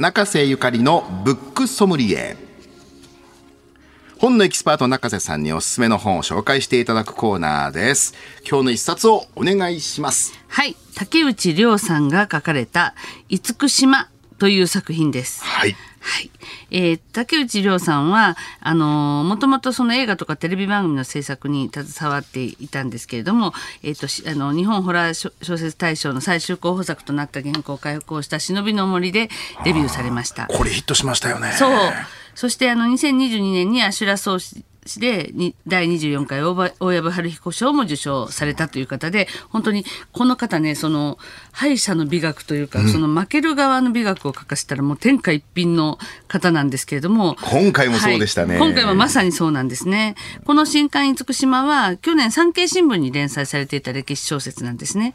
中瀬ゆかりのブックソムリエ。本のエキスパート中瀬さんにおすすめの本を紹介していただくコーナーです。今日の一冊をお願いします。はい。竹内涼さんが書かれた「厳島」という作品です。はい。はい。えー竹内涼さんは、あのーもともとその映画とかテレビ番組の制作に携わっていたんですけれども、えっ、と、しあの、日本ホラー小小説大賞の最終候補作となった原稿を開講した忍びの森でデビューされました。これヒットしましたよねそう。そしてあの2022年にアシュラ総氏でに第24回大場大藪春彦賞も受賞されたという方で本当にこの方ねその敗者の美学というか、その負ける側の美学を書かせたらもう天下一品の方なんですけれども今回もそうでしたね。はい。今回はまさにそうなんですね。この新刊厳島は去年産経新聞に連載されていた歴史小説なんですね。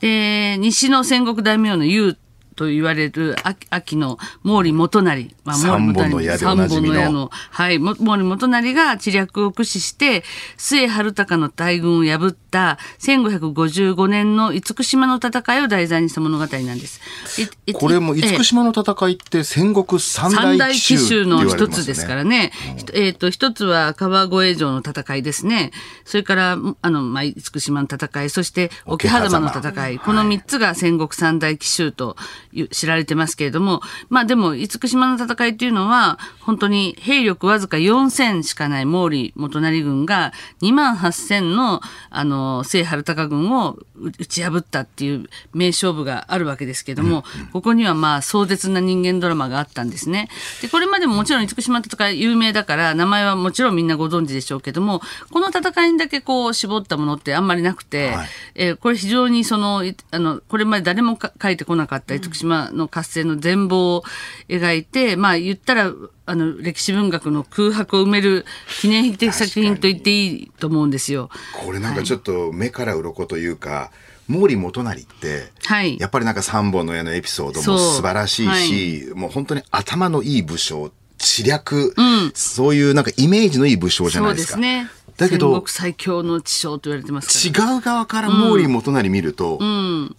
で西の戦国大名の優と言われる秋秋の毛利元就、まあ、毛利元三本の矢でおなじみの三本の矢の、はい、も毛利元就が知略を駆使して、末春高の大軍を破った1555年の厳島の戦いを題材にした物語なんです。いいこれもええ厳島の戦いって戦国三大奇奇襲襲の一つですからね。ね。ひとえっ、と、一つは川越城の戦いですね。それから、あの、まあ、厳島の戦い、そして桶狭間の戦い。この三つが戦国三大奇襲という知られてますけれども、まあでも、厳島の戦いっていうのは、本当に兵力わずか4000しかない毛利元就軍が2万8000の、あの、聖春高軍を打ち破ったっていう名勝負があるわけですけれども、ここにはまあ壮絶な人間ドラマがあったんですね。で、これまでももちろん厳島の戦い有名だから、名前はもちろんみんなご存知でしょうけども、この戦いにだけこう絞ったものってあんまりなくて、はいえーこれ非常にその、いあの、これまで誰もか書いてこなかった厳島の合戦の全貌を描いて、まあ言ったら、あの、歴史文学の空白を埋める記念的作品と言っていいと思うんですよ。これなんかちょっと目から鱗というか、毛利元就って、はいやっぱりなんか三本の矢のエピソードそうも素晴らしいし、もう本当に頭のいい武将、知略、そういうなんかイメージのいい武将じゃなそいうでか。ですすね。だけど戦国最強の知将と言われてますから。違う側から毛利元就見ると、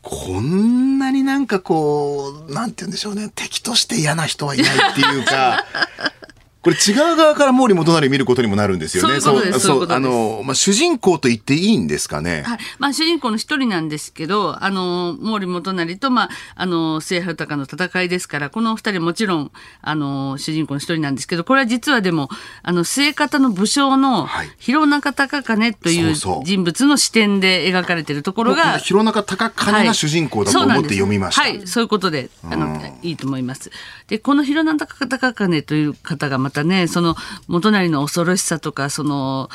こんなになんかこう、なんて言うんでしょうね、敵として嫌な人はいないっていうか、これ違う側から毛利元就見ることにもなるんですよね。そうそうあの、まあ、主人公と言っていいんですかね。はい。まあ、主人公の一人なんですけど、あの、毛利元就と、まあ、あの、末春高の戦いですから、この二人もちろん、あの、主人公の一人なんですけど、これは実はでも、あの、末方の武将のはい、弘中高兼という人物の視点で描かれているところ僕はが、弘中高兼が主人公だと思って読みました。はい、そうい、そういうことで、あの、いいと思います。で、この弘中高兼という方がまたね、その元就の恐ろしさとか、その、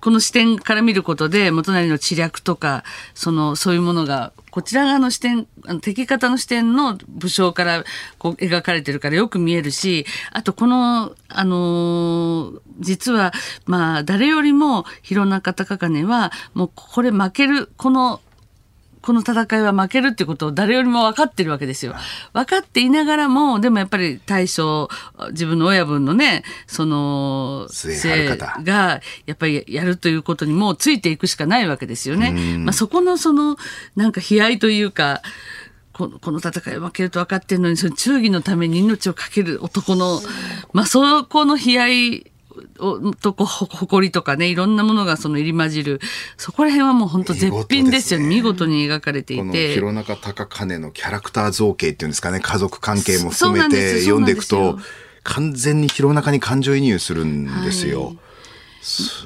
この視点から見ることで元就の知略とかそのそういうものがこちら側の視点敵方の視点の武将からこう描かれてるからよく見えるしあとこの、あのー実はまあ誰よりも弘中高兼はもうこれ負けるこのこの戦いは負けるってことを誰よりも分かってるわけですよ。分かっていながらも、でもやっぱり大将、自分の親分のね、その、末春方が、やっぱりやるということにもうついていくしかないわけですよね。まあそこのその、なんか悲哀というか、このこの戦いは負けると分かってるのに、その忠義のために命を懸ける男の、まあそこの悲哀をとこりとかねいろんなものがその入り混じる。そこら辺はもう本当絶品ですよ。ね見事に描かれてこのいて弘中高兼のキャラクター造形っていうんですかね。家族関係も含めて読んでいくと完全に弘中に感情移入するんですよ。はい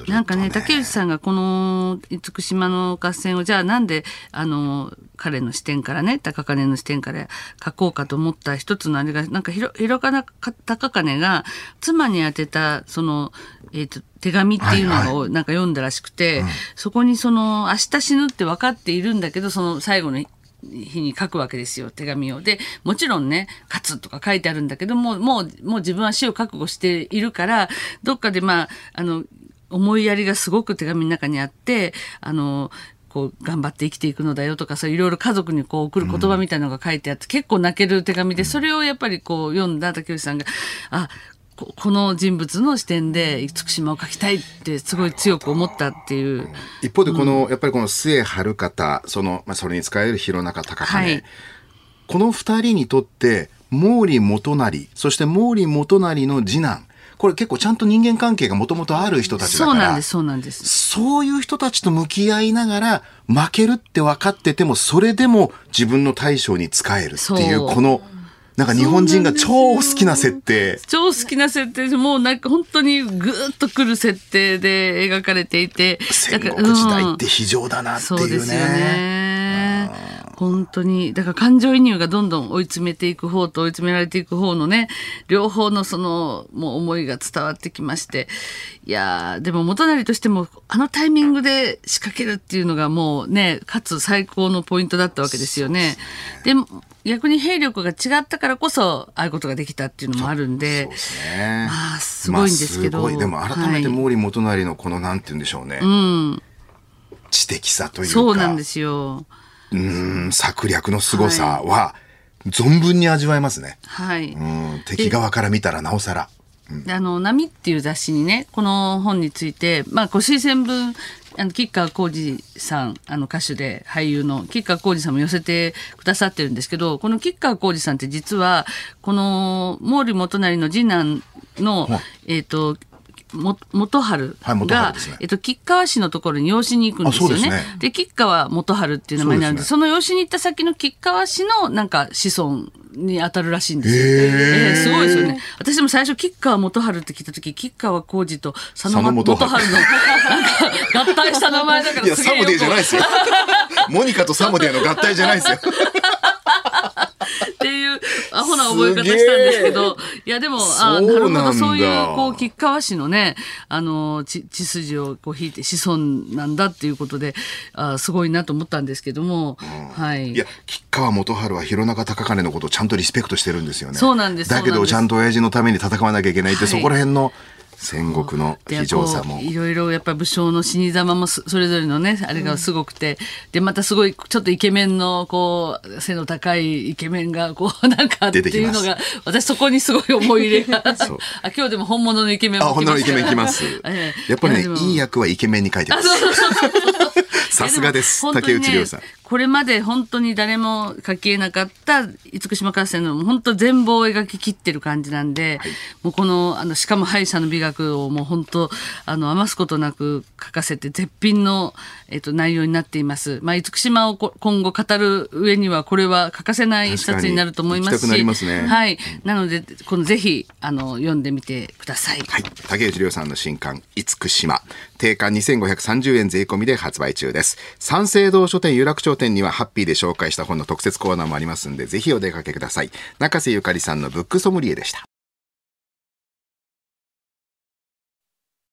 なんかね竹内さんがこの厳島の合戦をじゃあなんであの彼の視点からね高兼の視点から書こうかと思った一つのあれがなんか広中高兼が妻に宛てたその、えー、と手紙っていうのをなんか読んだらしくて、そこにその明日死ぬって分かっているんだけどその最後の日に書くわけですよ手紙を。でもちろんね「勝つ」とか書いてあるんだけどももうもう自分は死を覚悟しているからどっかでまああの思いやりがすごく手紙の中にあってあのこう頑張って生きていくのだよとかそういろいろ家族にこう送る言葉みたいなのが書いてあって、結構泣ける手紙でそれをやっぱりこう読んだ竹内さんがあここの人物の視点で厳島を描きたいってすごい強く思ったっていう。一方でこの、やっぱりこの末春方その、まあ、それに使える弘中高兼、はい。この二人にとって毛利元就そして毛利元就の次男これ結構ちゃんと人間関係がもともとある人たちだからそうなんですそうなんです。そういう人たちと向き合いながら負けるって分かっててもそれでも自分の大将に仕えるっていうこのなんか日本人が超好きな設定。超好きな設定。でもうなんか本当にぐーっとくる設定で描かれていて。戦国時代うんって非常だなっていうそうですよね。ね。本当にだから感情移入がどんどん追い詰めていく方と追い詰められていく方のね両方のそのもう思いが伝わってきましていやーでも元就としてもあのタイミングで仕掛けるっていうのがもうねかつ最高のポイントだったわけですよね。で逆に兵力が違ったからこそああいうことができたっていうのもあるんでですね。まあすごいんですけどでも改めてはい毛利元就のこのなんて言うんでしょうね。知的さというか。そうなんですよ。うん策略の凄さは存分に味わえますね。はい。うん敵側から見たらなおさら。であの「波」っていう雑誌にねこの本について、まあ、ご推薦文あの吉川晃司さんあの歌手で俳優の吉川晃司さんも寄せてくださってるんですけどこの吉川晃司さんって実はこの毛利元就の次男の、えっ、とも元春はい元が、春ねえっと、吉川市のところに養子に行くんですよね。ですねで吉川元春っていう名前になるんでそねその養子に行った先の吉川市のなんか子孫に当たるらしいんですよ。えーすごいですよね。私でも最初吉川元春って聞いた時吉川浩司と佐野佐野元元春春のなんか合体した名前だからいや、サムデーじゃないよですよ。モニカとサムデーの合体じゃないですよ。くっていうアホな覚え方したんですけどいやでもあなるほどそういうこう吉川氏のねあの血血筋をこう引いて子孫なんだっていうことであすごいなと思ったんですけども、はい。いや、吉川元春は弘中隆景のことをちゃんとリスペクトしてるんですよね。そうなんです。だけど、ちゃんと親父のために戦わなきゃいけないって、はい。そこら辺の戦国ので非常さも。いろいろやっぱ武将の死に様もそそれぞれのねあれがすごくて、でまたすごいちょっとイケメンのこう背の高いイケメンがこう なんかっていうのが私そこにすごい思い入れが。あ今日でも本物のイケメンあ、もほんのイケメン来ます。ええ。やっぱりねいい役はイケメンに書いてます。さすがです。竹内涼さん。これまで本当に誰も書きえなかった厳島合戦の本当全貌を描き切ってる感じなんで、もうこのあのしかも敗者の美学をもう本当あの余すことなく書かせて絶品の、えっと、内容になっています。まあ、厳島をこ今後語る上にはこれは欠かせない一冊になると思いますしすねはい、なのでこのぜひあの読んでみてください。はい。竹内涼さんの新刊、厳島。定価2530円税込みで発売中です。三省堂書店有楽町店にはハッピーで紹介した本の特設コーナーもありますんで、ぜひお出かけください。中瀬ゆかりさんのブックソムリエでした。